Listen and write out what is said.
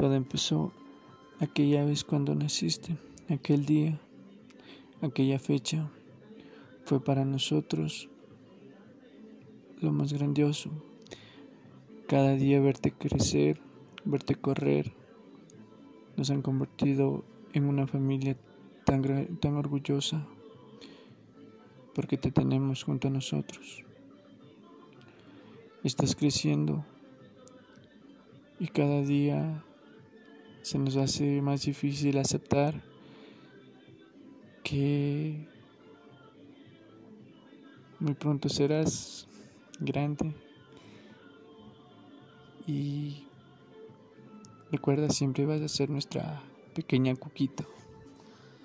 Todo empezó aquella vez cuando naciste, aquel día, aquella fecha, fue para nosotros lo más grandioso. Cada día verte crecer, verte correr, nos han convertido en una familia tan, tan orgullosa porque te tenemos junto a nosotros. Estás creciendo y cada día se nos hace más difícil aceptar que muy pronto serás grande y recuerda siempre vas a ser nuestra pequeña cuquita.